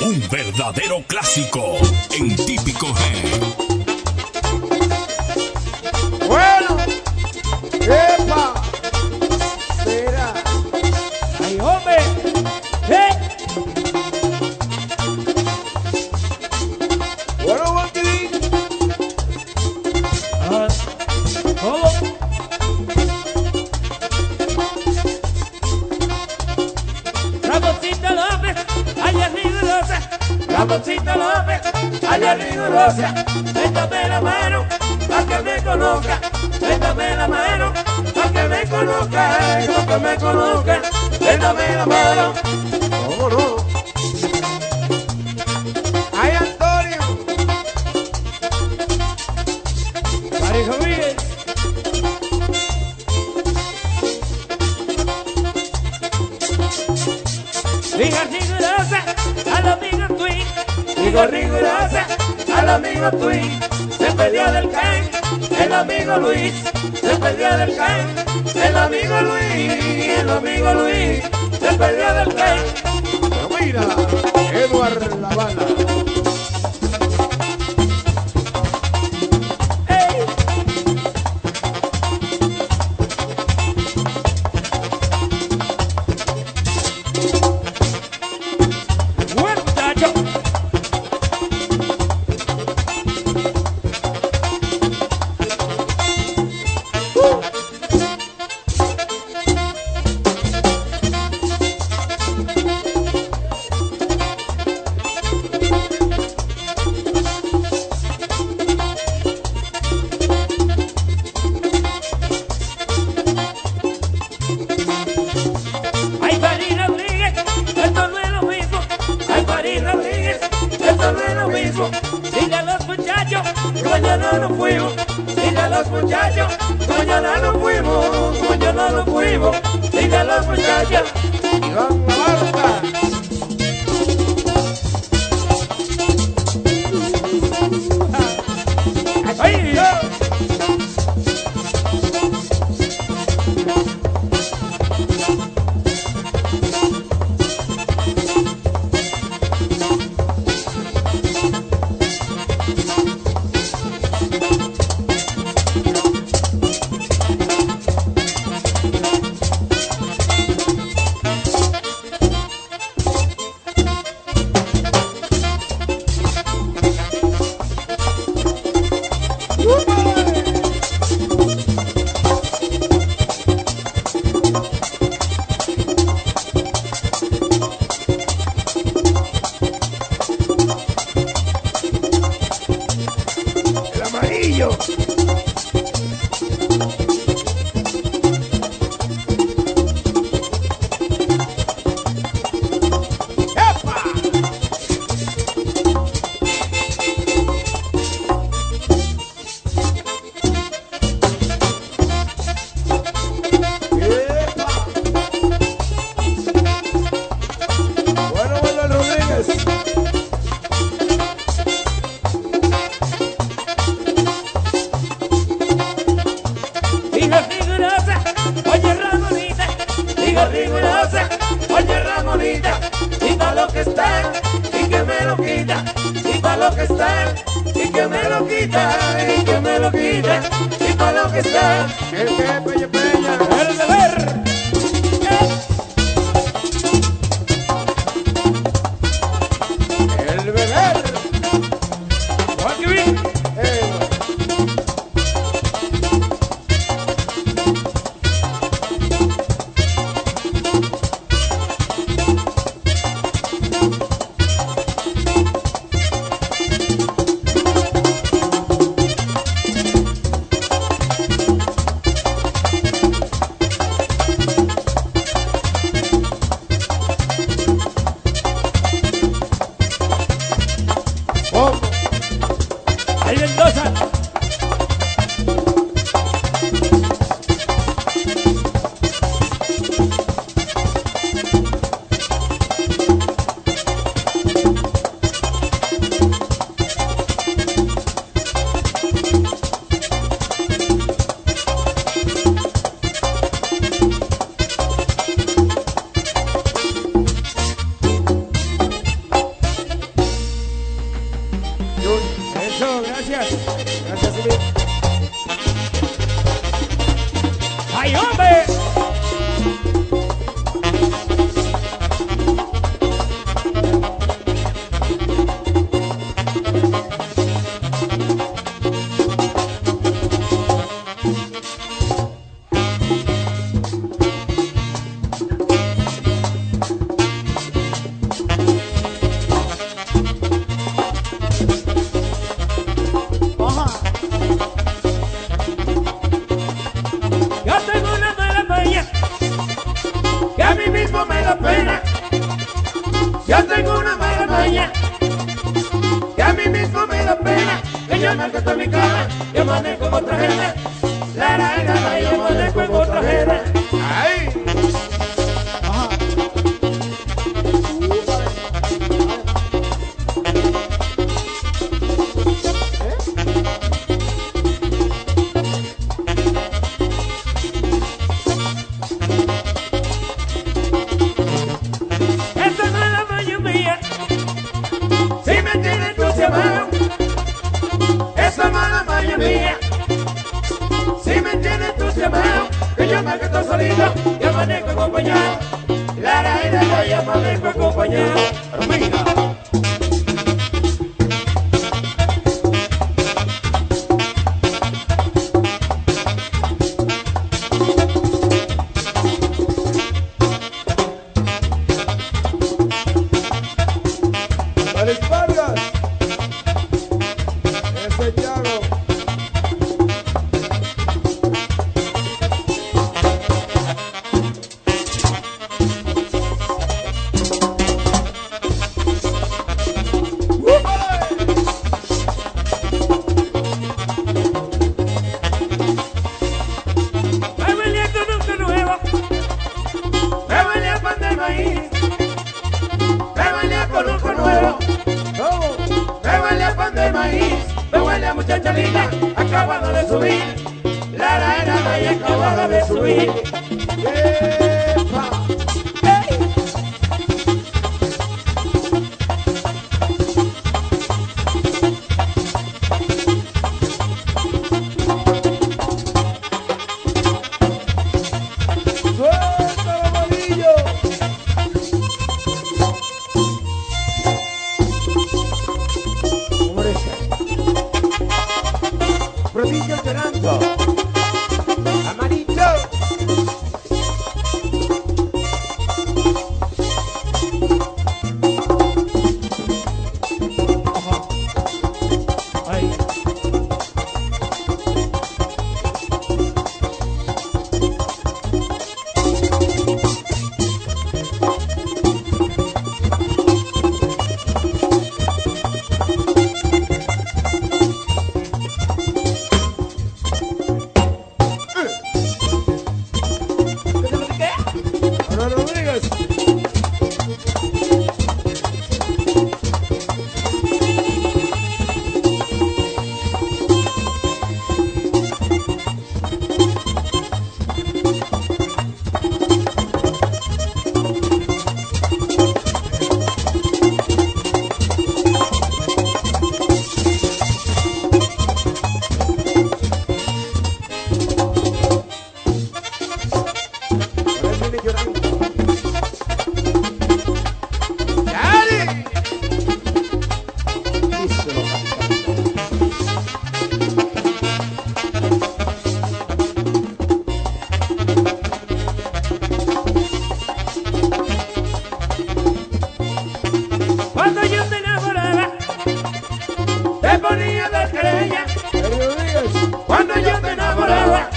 Un verdadero clásico en típico G.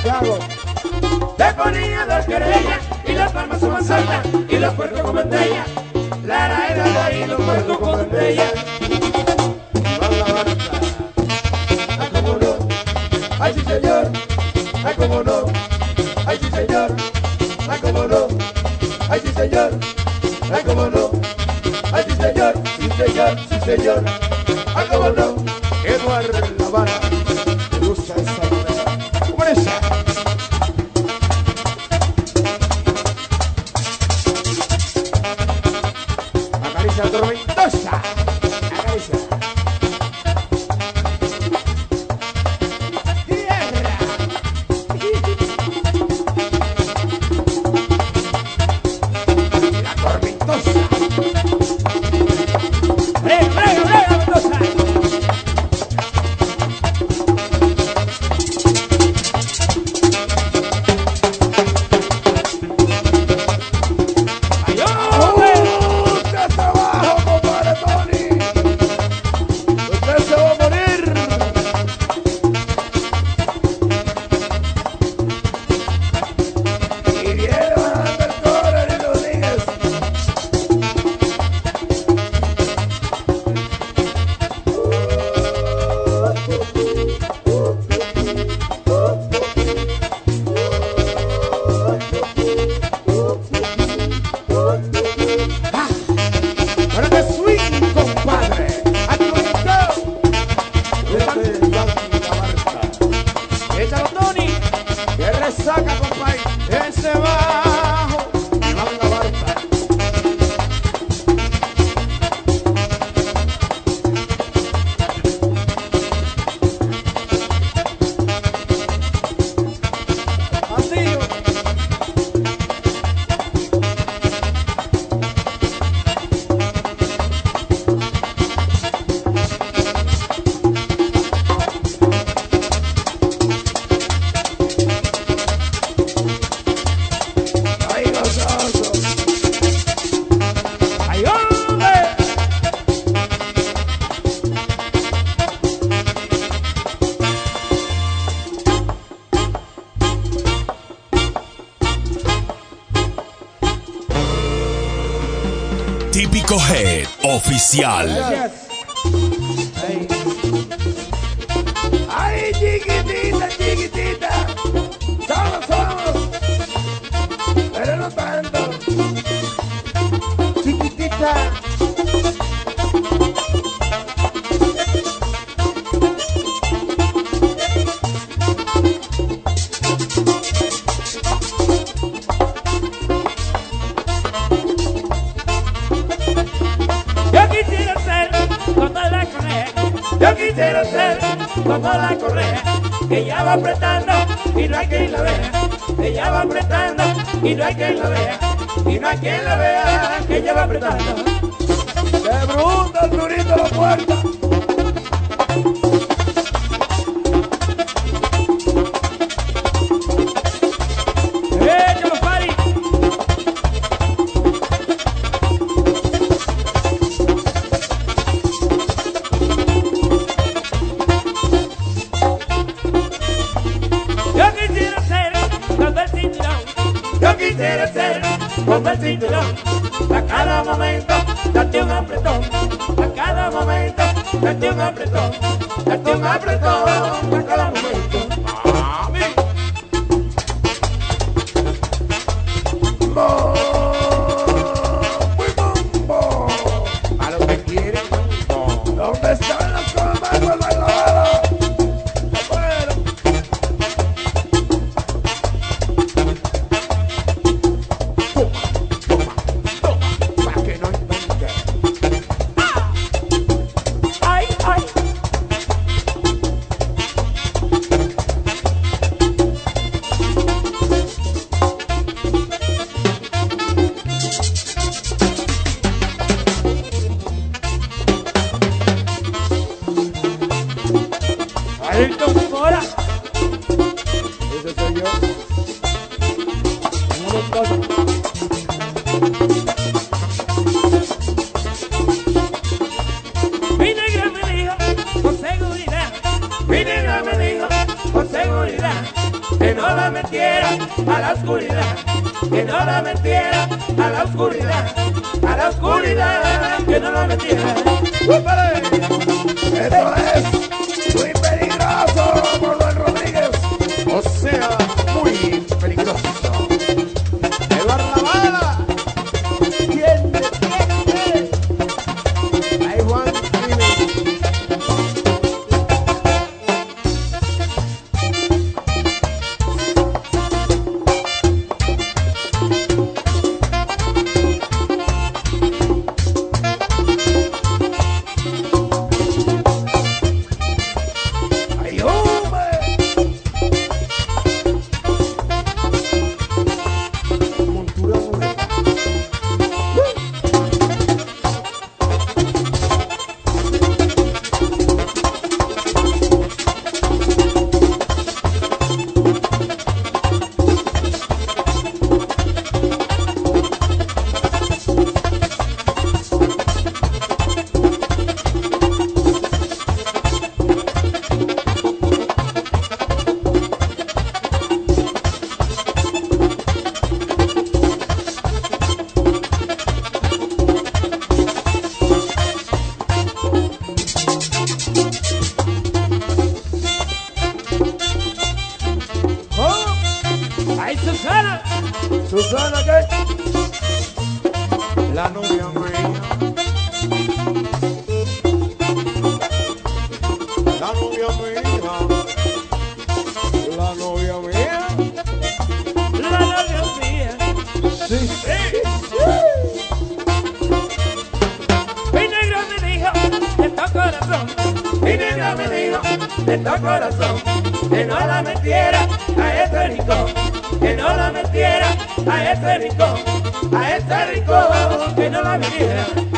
hago? Le ponía dos querellas y las palmas son más altas y los puertos con bandella. La la la y los puertos con bandella. Ay, cómo no, ay sí señor, ay cómo no, ay sí señor, ay cómo no, ay sí señor, ay cómo no, ay sí señor, sí señor, sí señor, ay cómo no, Eduardo Navarra. especial. y no hay quien la vea, y no hay quien la vea, que ella va apretando. Sí. Mi negro me dijo, está corazón. Mi negro me dijo, está corazón. Que no la metiera a ese rico. Que no la metiera a ese rico. A ese rincón, que no la metiera.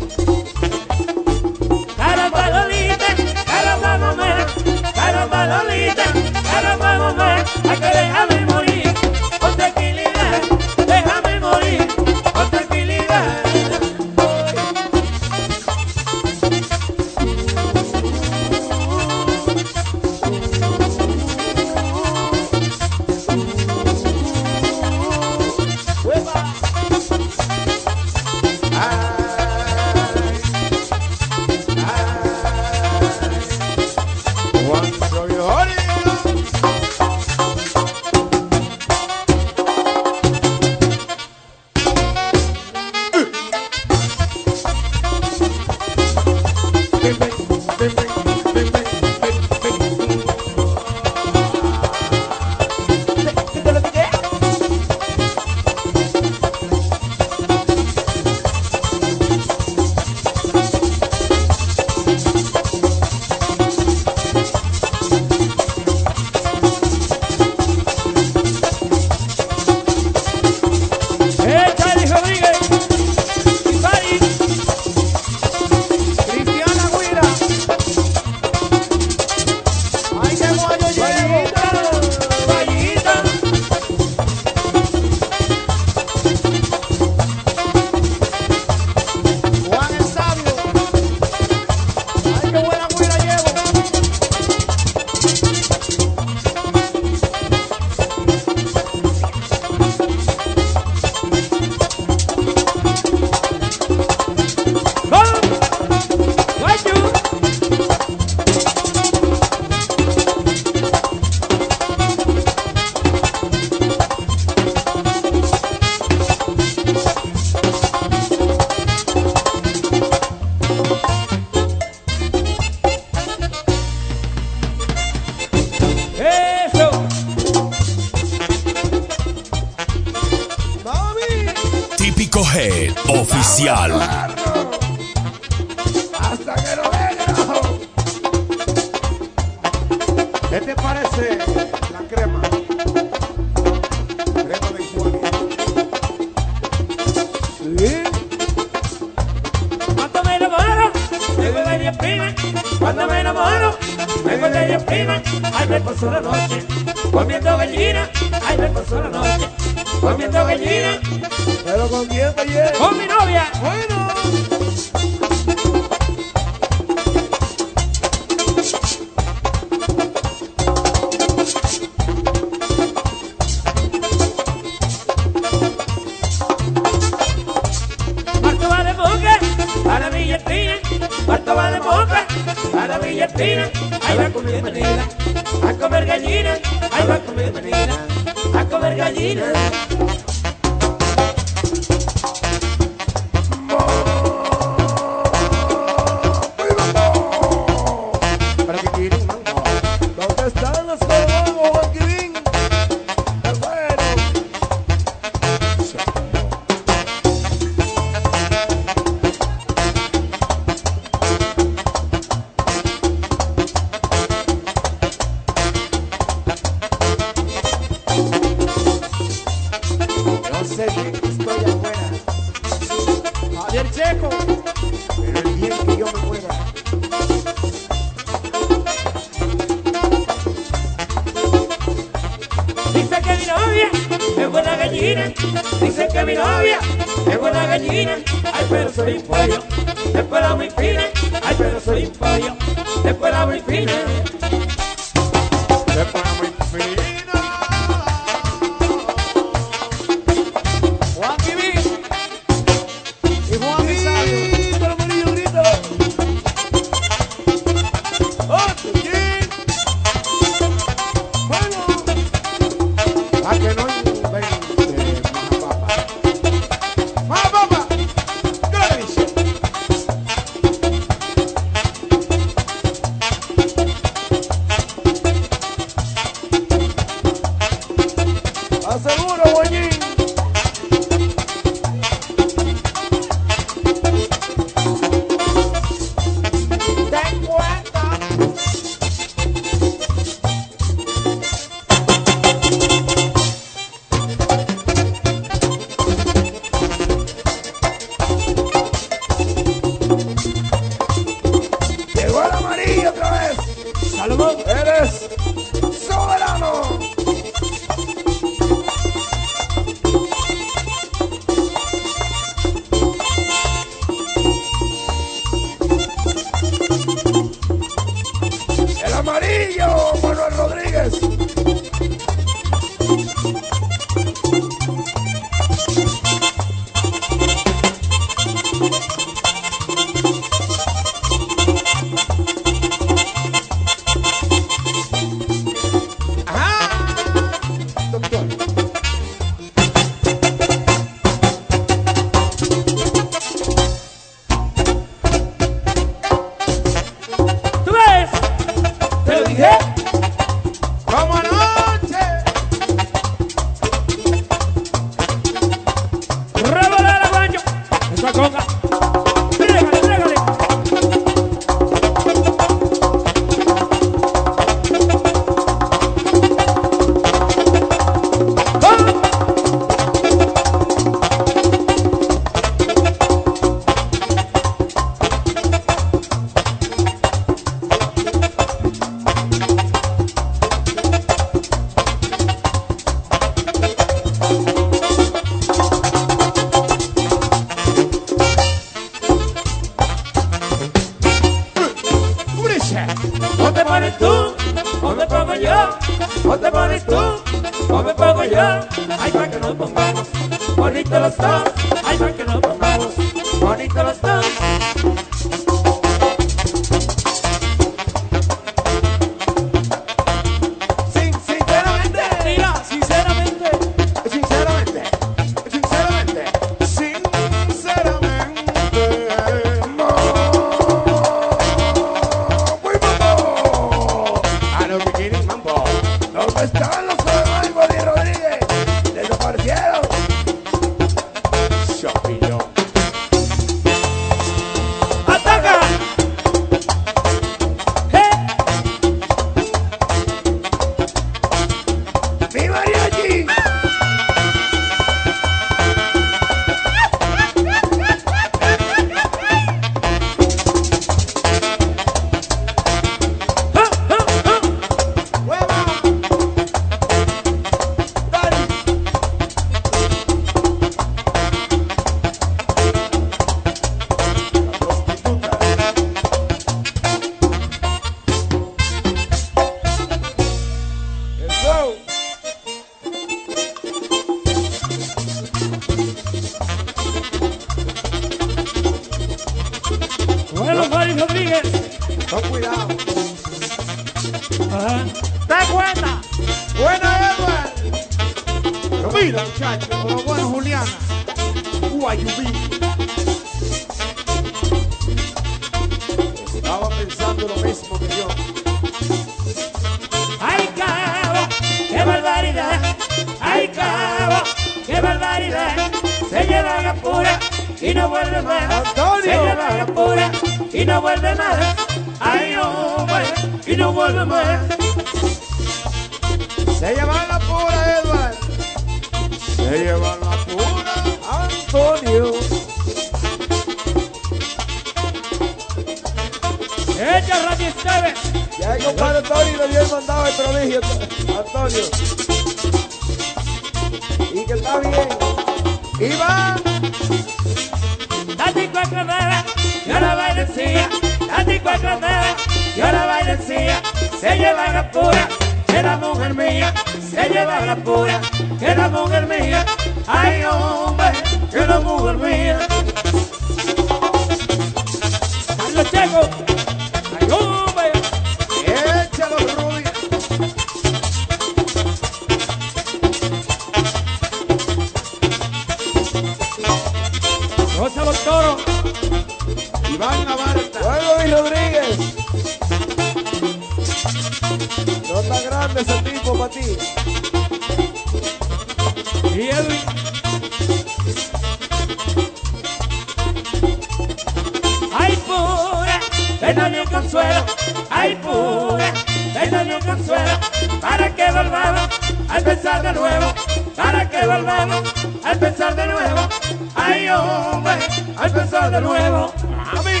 Ven, dame un consuelo, ay pura, ven, dame un consuelo, para que volvamos a empezar de nuevo, para que volvamos a empezar de nuevo, ay hombre, a empezar de nuevo. Mami.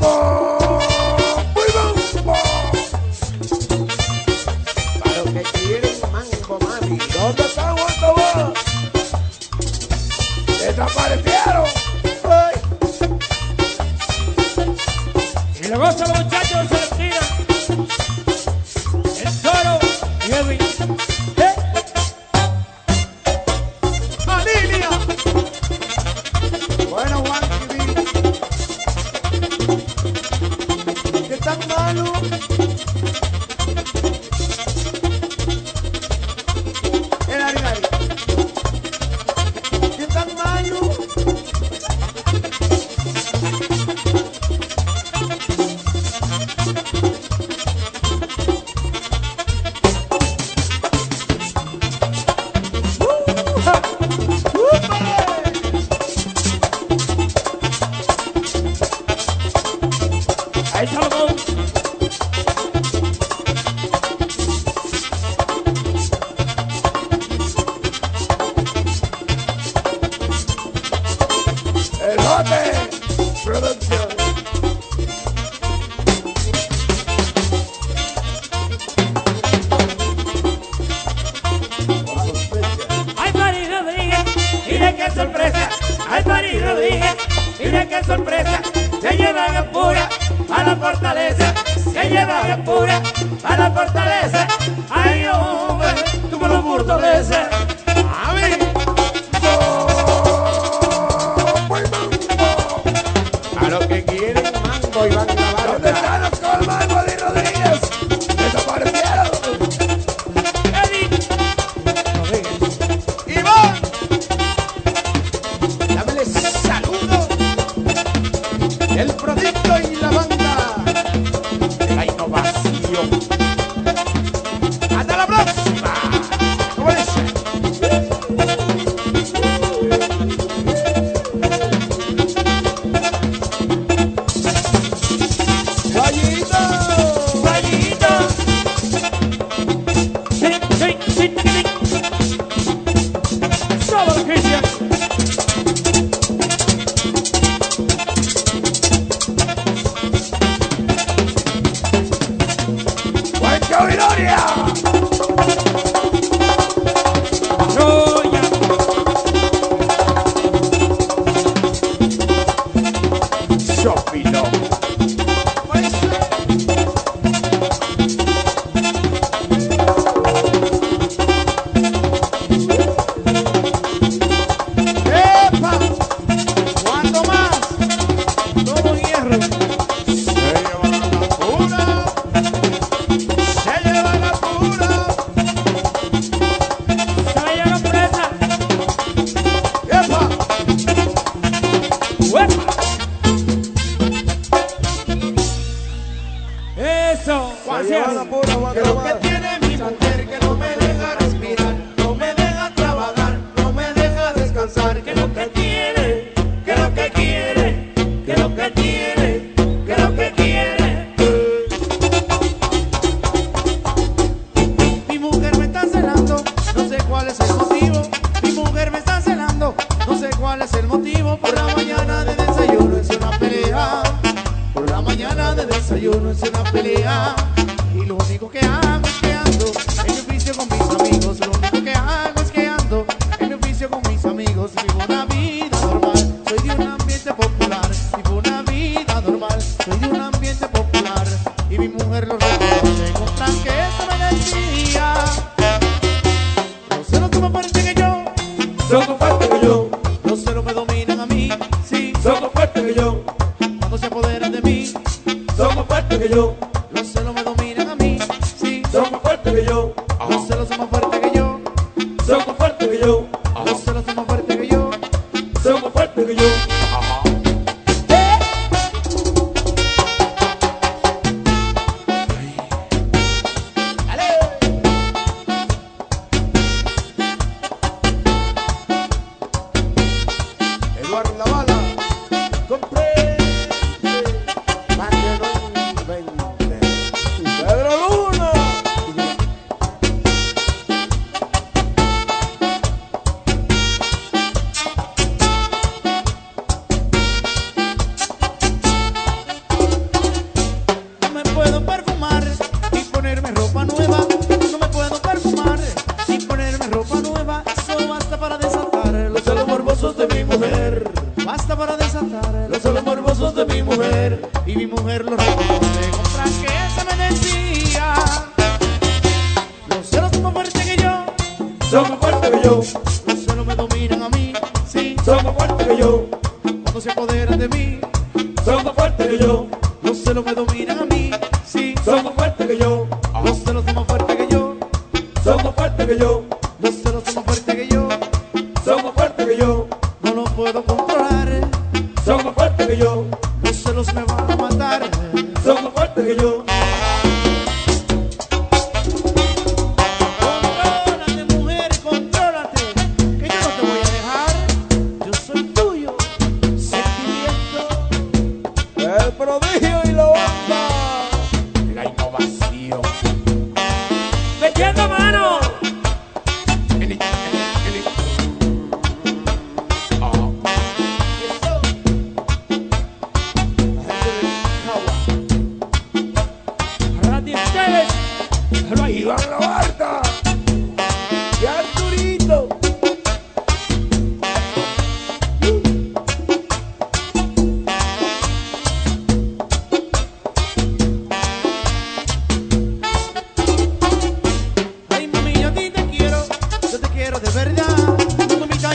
Oh.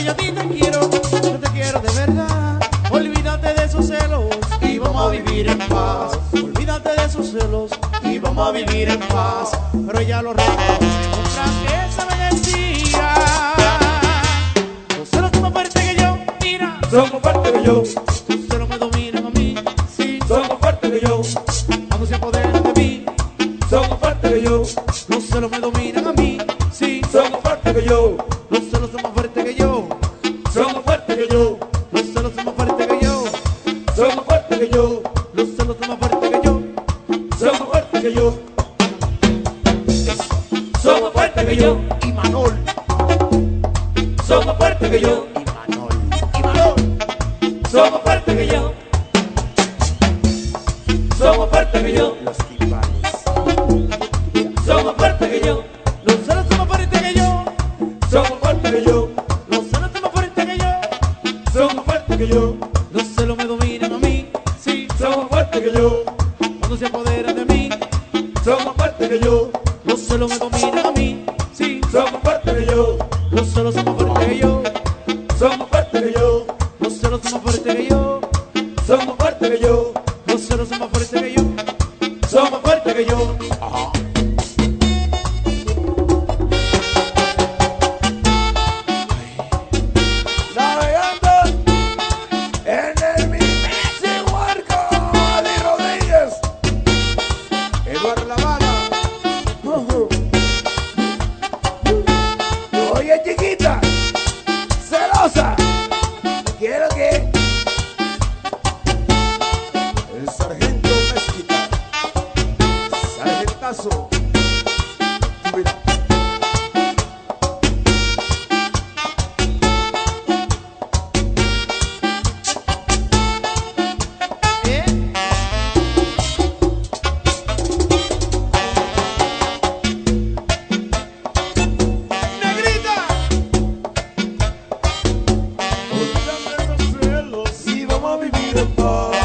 yo a ti te quiero, yo te quiero de verdad. Olvídate de esos celos y vamos a vivir en paz. Olvídate de esos celos y vamos a vivir en paz. Pero ya lo recuerdo, que esa me decía. Los celos más que yo, mira, son fuertes que yo. Vamos a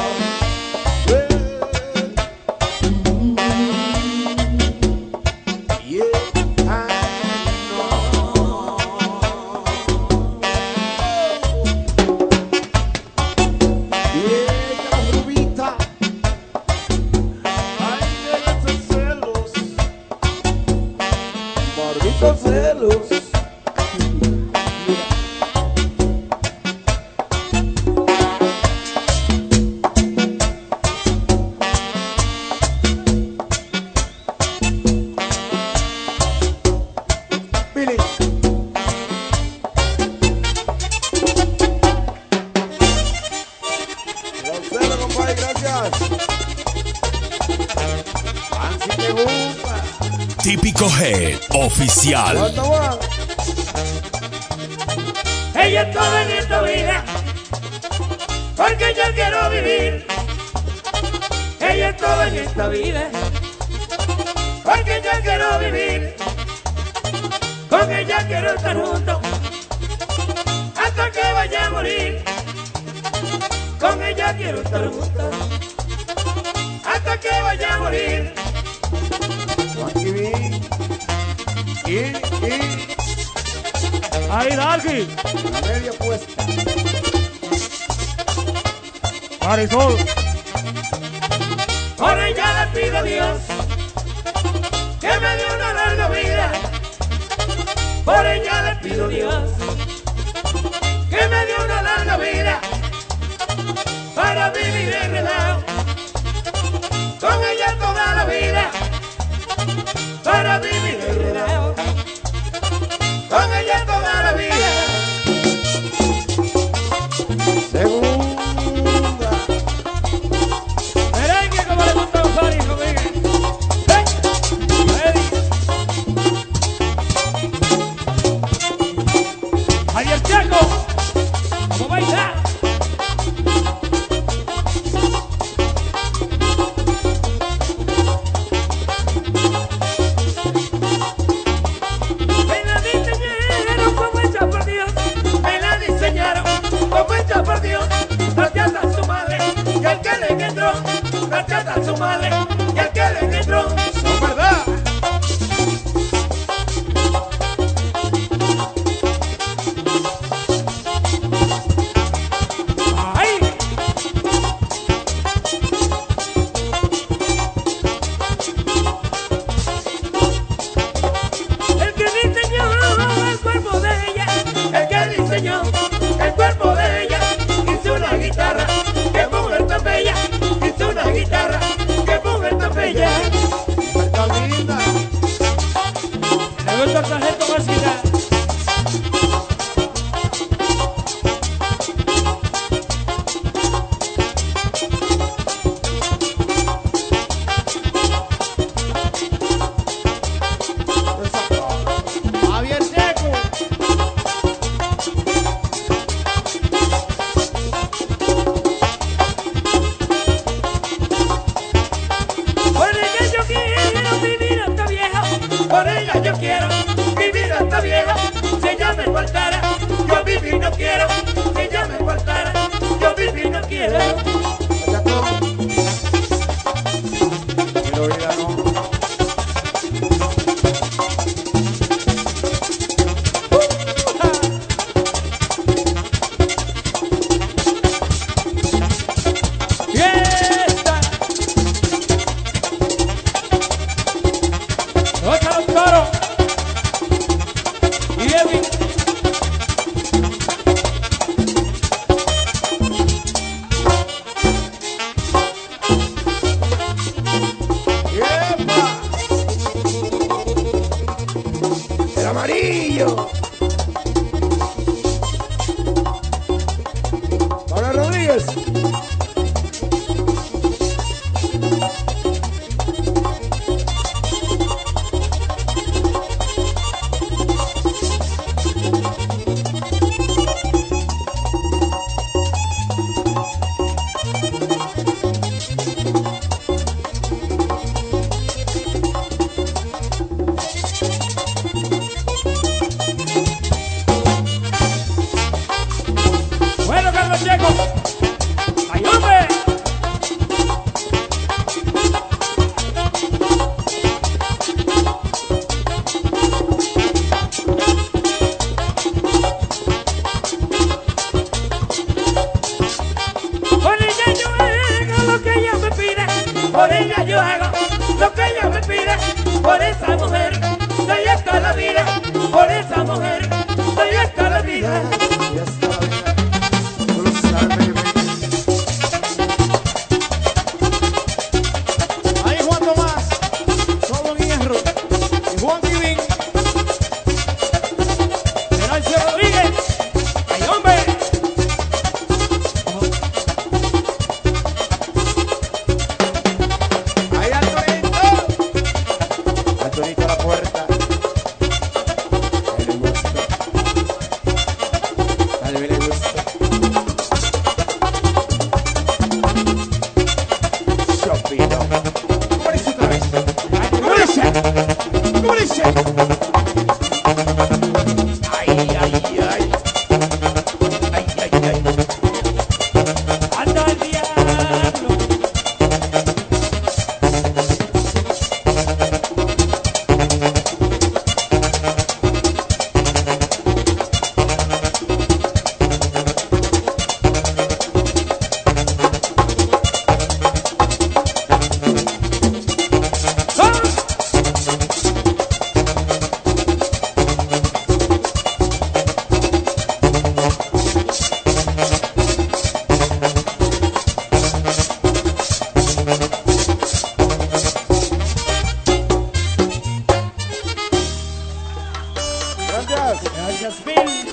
Gracias. Gracias, Bill.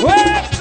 ¡Fuerza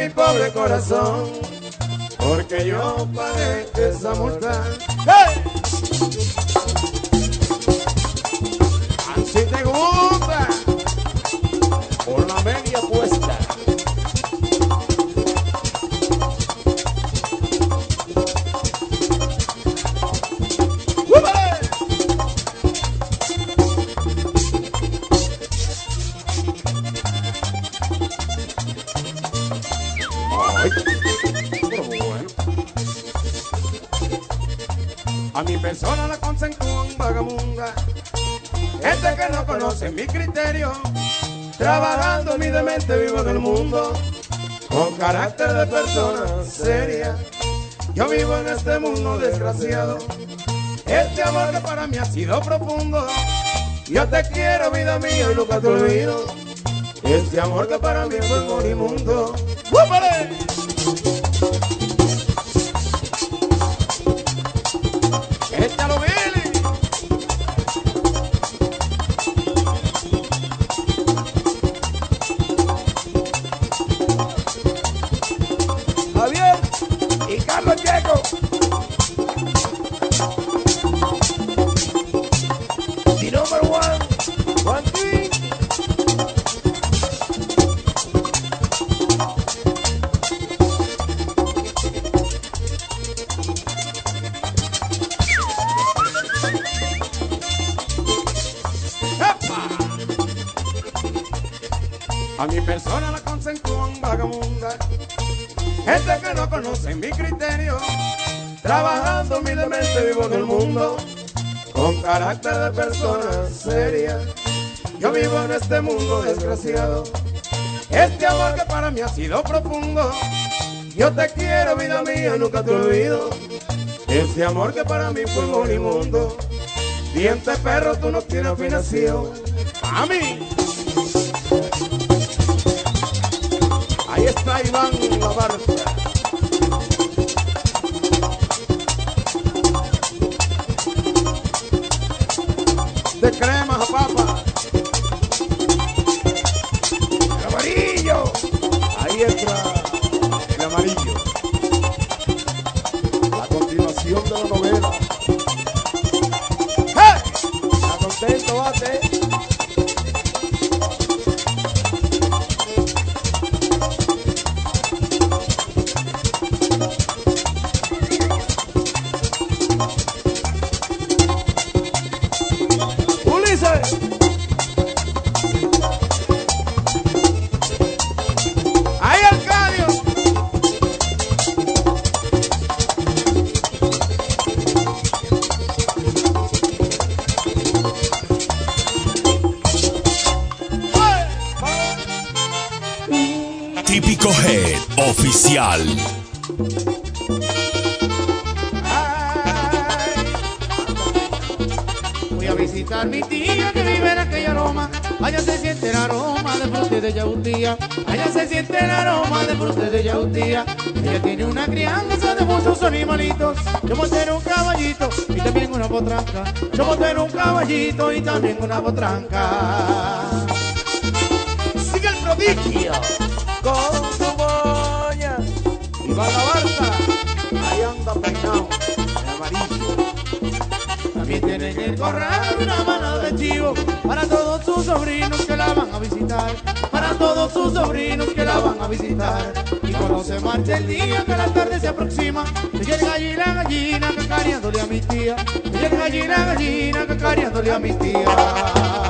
mi pobre corazón porque yo pagué esa multa. Trabajando humildemente vivo en el mundo. Con carácter de persona seria. Yo vivo en este mundo desgraciado. Este amor que para mí ha sido profundo. Yo te quiero, vida mía, y nunca te olvido. Este amor que para mí fue morimundo. ¡Wúpale! Amor que para mí fue morimundo. Diente perro, tú no tienes afinación. A mí. Oficial. Voy a visitar mi tía que vive en aquella Roma. Allá se siente el aroma de frutas de yautía. Allá se siente el aroma de frutas de yautía. Ella tiene una crianza de muchos animalitos. Yo monté en un caballito y también una potranca. Yo monté en un caballito y también una potranca. Sigue el prodigio sobrinos que la van a visitar. Para todos sus sobrinos que la van a visitar. Y cuando se marcha el día que la tarde se aproxima, ella es gallina, gallina, cacareándole a mi tía. Ella es gallina, gallina, cacareándole a mi tía.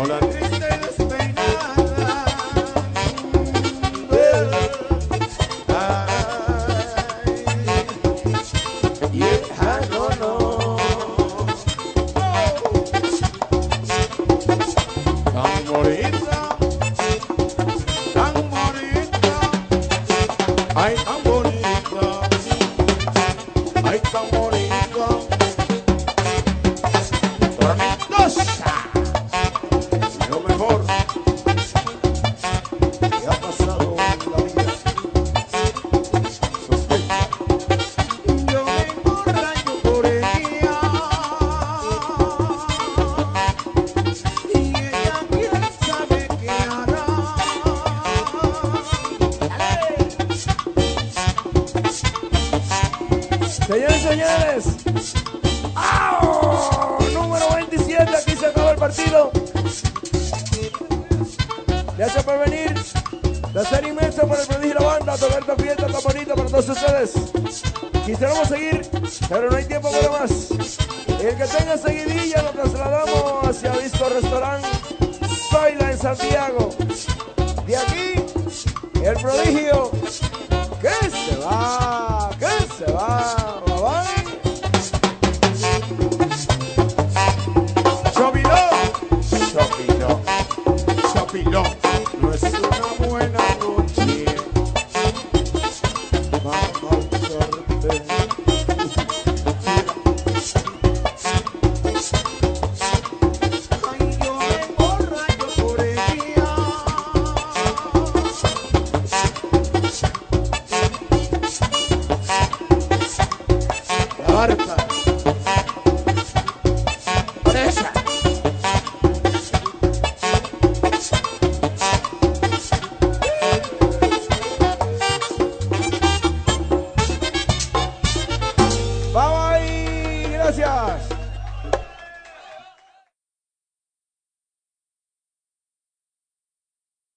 Hola.